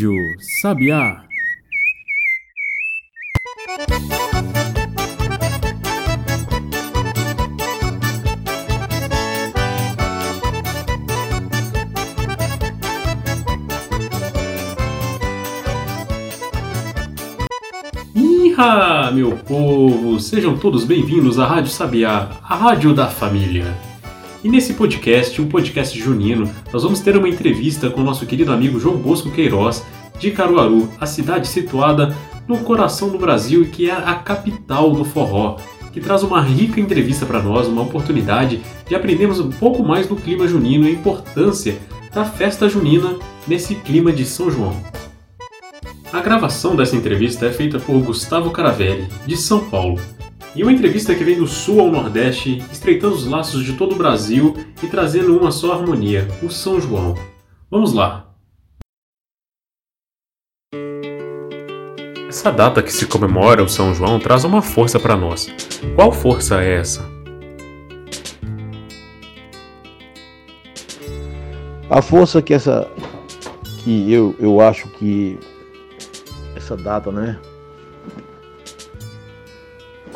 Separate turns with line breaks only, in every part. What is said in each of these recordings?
Rádio Sabiá. Iha, meu povo! Sejam todos bem-vindos à Rádio Sabiá, a rádio da família. E nesse podcast, um podcast junino, nós vamos ter uma entrevista com o nosso querido amigo João Bosco Queiroz, de Caruaru, a cidade situada no coração do Brasil e que é a capital do forró, que traz uma rica entrevista para nós, uma oportunidade de aprendermos um pouco mais do clima junino e a importância da festa junina nesse clima de São João. A gravação dessa entrevista é feita por Gustavo Caravelli, de São Paulo, e uma entrevista que vem do sul ao nordeste, estreitando os laços de todo o Brasil e trazendo uma só harmonia, o São João. Vamos lá! Essa data que se comemora o São João traz uma força para nós. Qual força é essa?
A força que essa que eu, eu acho que essa data, né,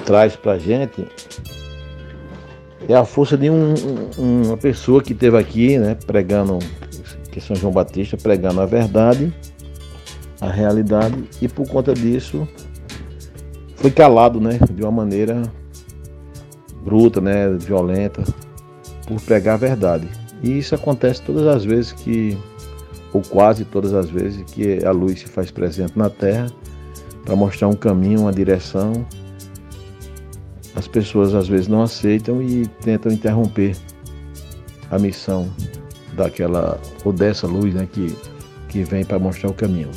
traz para gente é a força de um, uma pessoa que esteve aqui, né, pregando, que é São João Batista, pregando a verdade, a realidade, e por conta disso foi calado, né, de uma maneira bruta, né, violenta, por pregar a verdade. E isso acontece todas as vezes que, ou quase todas as vezes, que a luz se faz presente na terra para mostrar um caminho, uma direção as pessoas às vezes não aceitam e tentam interromper a missão daquela ou dessa luz né, que, que vem para mostrar o caminho.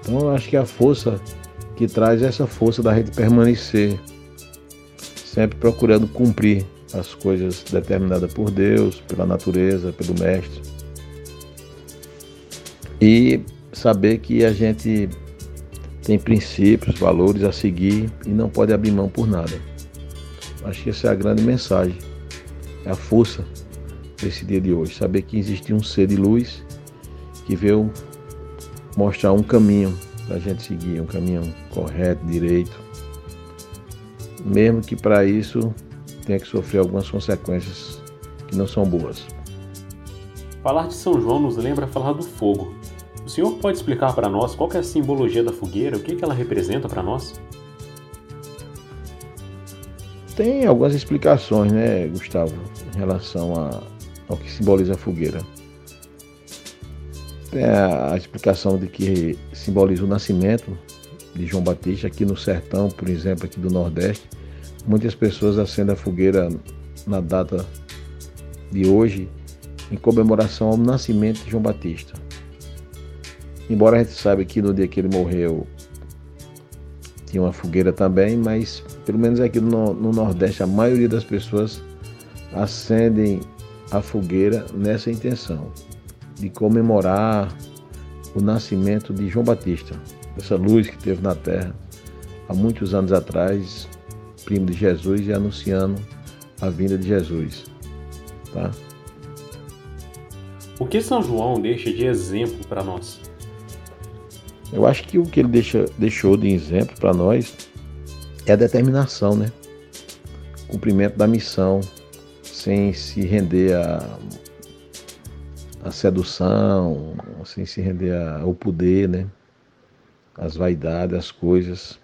Então eu acho que a força que traz é essa força da gente permanecer sempre procurando cumprir as coisas determinadas por Deus, pela natureza, pelo Mestre. E saber que a gente tem princípios, valores a seguir e não pode abrir mão por nada. Acho que essa é a grande mensagem, é a força desse dia de hoje. Saber que existe um ser de luz que veio mostrar um caminho para a gente seguir, um caminho correto, direito. Mesmo que para isso tenha que sofrer algumas consequências que não são boas.
Falar de São João nos lembra falar do fogo, o senhor pode explicar para nós qual é a simbologia da fogueira, o que, que ela representa para nós?
Tem algumas explicações, né, Gustavo, em relação a, ao que simboliza a fogueira. Tem a, a explicação de que simboliza o nascimento de João Batista aqui no sertão, por exemplo, aqui do Nordeste. Muitas pessoas acendem a fogueira na data de hoje em comemoração ao nascimento de João Batista. Embora a gente saiba que no dia que ele morreu tinha uma fogueira também, mas pelo menos aqui no, no Nordeste a maioria das pessoas acendem a fogueira nessa intenção de comemorar o nascimento de João Batista, essa luz que teve na terra há muitos anos atrás, primo de Jesus e anunciando a vinda de Jesus. Tá?
O que São João deixa de exemplo para nós?
Eu acho que o que ele deixa, deixou de exemplo para nós é a determinação, né? Cumprimento da missão, sem se render a, a sedução, sem se render ao poder, né? As vaidades, as coisas.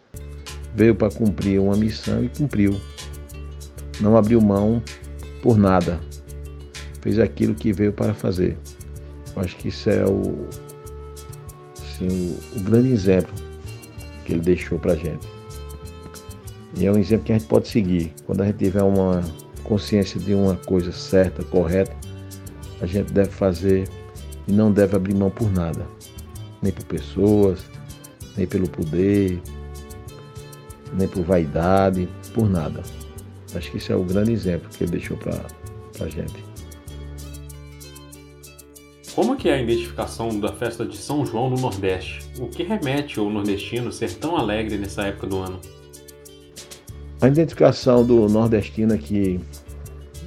Veio para cumprir uma missão e cumpriu. Não abriu mão por nada. Fez aquilo que veio para fazer. Eu acho que isso é o, assim, o, o grande exemplo que ele deixou para a gente. E é um exemplo que a gente pode seguir. Quando a gente tiver uma consciência de uma coisa certa, correta, a gente deve fazer e não deve abrir mão por nada. Nem por pessoas, nem pelo poder, nem por vaidade, por nada. Acho que isso é o grande exemplo que ele deixou para a gente.
Como que é a identificação da festa de São João no Nordeste? O que remete ao nordestino ser tão alegre nessa época do ano?
A identificação do nordestino aqui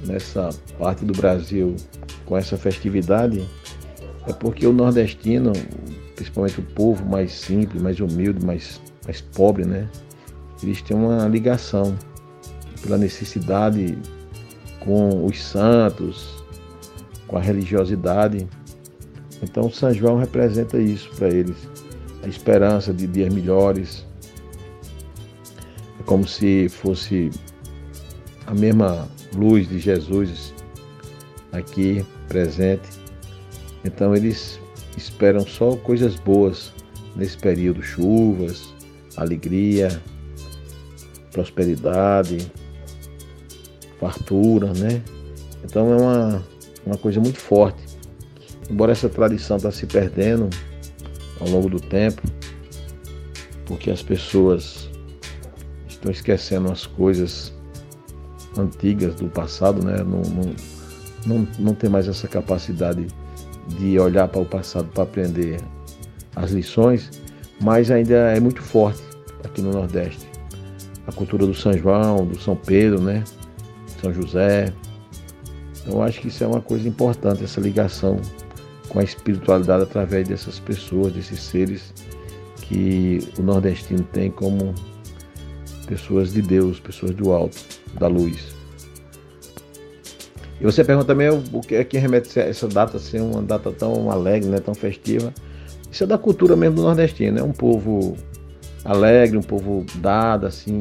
nessa parte do Brasil com essa festividade é porque o nordestino, principalmente o povo mais simples, mais humilde, mais, mais pobre, né? Eles têm uma ligação pela necessidade com os santos, com a religiosidade. Então São João representa isso para eles, a esperança de dias melhores. É como se fosse a mesma luz de Jesus aqui presente. Então eles esperam só coisas boas nesse período, chuvas, alegria, prosperidade, fartura, né? Então é uma, uma coisa muito forte. Embora essa tradição está se perdendo ao longo do tempo, porque as pessoas estão esquecendo as coisas antigas do passado, né? Não, não, não, não tem mais essa capacidade de olhar para o passado para aprender as lições, mas ainda é muito forte aqui no Nordeste. A cultura do São João, do São Pedro, né? São José. Então, acho que isso é uma coisa importante, essa ligação com a espiritualidade através dessas pessoas, desses seres que o nordestino tem como pessoas de Deus, pessoas do alto, da luz. E você pergunta também o que é que remete essa data ser uma data tão alegre, né, tão festiva. Isso é da cultura mesmo do nordestino, é um povo alegre, um povo dado, assim,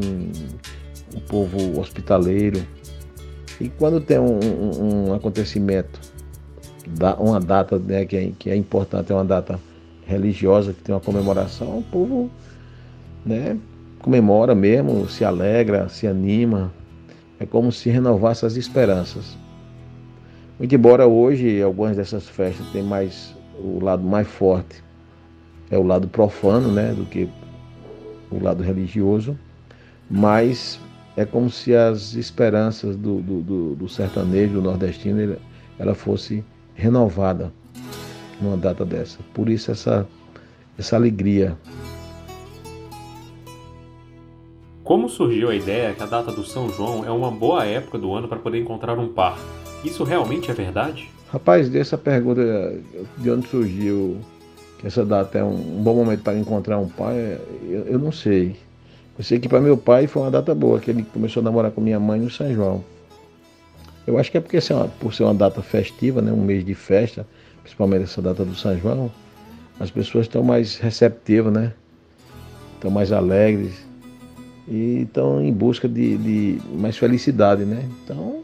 um povo hospitaleiro. E quando tem um, um, um acontecimento, uma data né, que, é, que é importante, é uma data religiosa, que tem uma comemoração, o povo né, comemora mesmo, se alegra, se anima. É como se renovasse as esperanças. Muito embora hoje algumas dessas festas tenham mais o lado mais forte é o lado profano, né, do que o lado religioso, mas é como se as esperanças do, do, do, do sertanejo, do nordestino, ela fosse renovada numa data dessa. Por isso essa, essa alegria.
Como surgiu a ideia que a data do São João é uma boa época do ano para poder encontrar um par? Isso realmente é verdade?
Rapaz, dessa pergunta de onde surgiu que essa data é um, bom momento para encontrar um pai, eu, eu não sei. Eu sei que para meu pai foi uma data boa, que ele começou a namorar com minha mãe no São João. Eu acho que é porque uma, por ser uma data festiva, né, um mês de festa, principalmente essa data do São João, as pessoas estão mais receptivas, né? Estão mais alegres e estão em busca de, de mais felicidade, né? Então,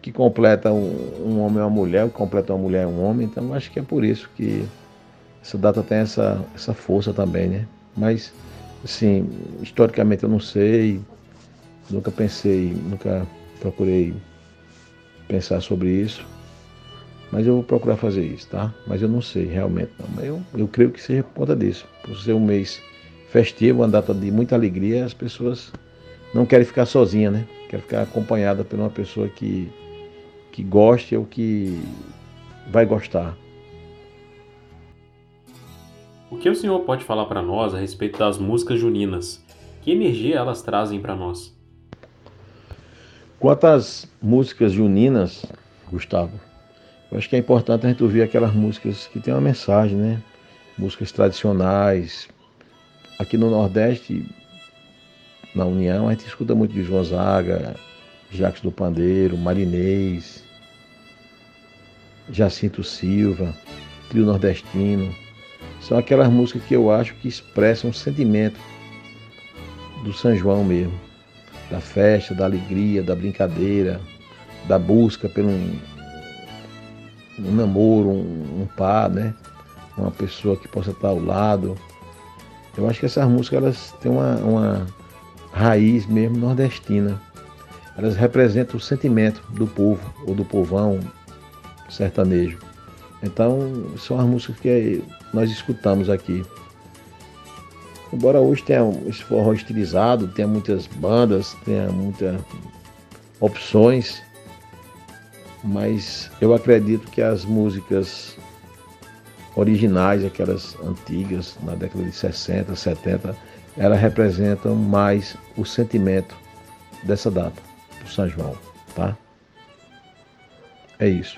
que completa um, um homem é uma mulher, o que completa uma mulher é um homem, então acho que é por isso que essa data tem essa, essa força também, né? Mas, assim, historicamente eu não sei, nunca pensei, nunca procurei pensar sobre isso, mas eu vou procurar fazer isso, tá? Mas eu não sei realmente, não. Eu, eu creio que seja por conta disso, por ser um mês festivo, uma data de muita alegria, as pessoas não querem ficar sozinhas, né? Querem ficar acompanhada por uma pessoa que que goste ou que vai gostar.
O que o senhor pode falar para nós a respeito das músicas juninas? Que energia elas trazem para nós?
Quanto às músicas juninas, Gustavo, eu acho que é importante a gente ouvir aquelas músicas que têm uma mensagem, né? Músicas tradicionais. Aqui no Nordeste, na União, a gente escuta muito de Gonzaga, Jacques do Pandeiro, Marinês, Jacinto Silva, Trio Nordestino. São aquelas músicas que eu acho que expressam o sentimento do São João mesmo, da festa, da alegria, da brincadeira, da busca pelo um, um namoro, um, um par, né? Uma pessoa que possa estar ao lado. Eu acho que essas músicas elas têm uma, uma raiz mesmo nordestina. Elas representam o sentimento do povo ou do povão, sertanejo. Então, são as músicas que nós escutamos aqui. Embora hoje tenha esse forró estilizado, tenha muitas bandas, tenha muitas opções, mas eu acredito que as músicas originais, aquelas antigas, na década de 60, 70, elas representam mais o sentimento dessa data, do São João, tá? É isso.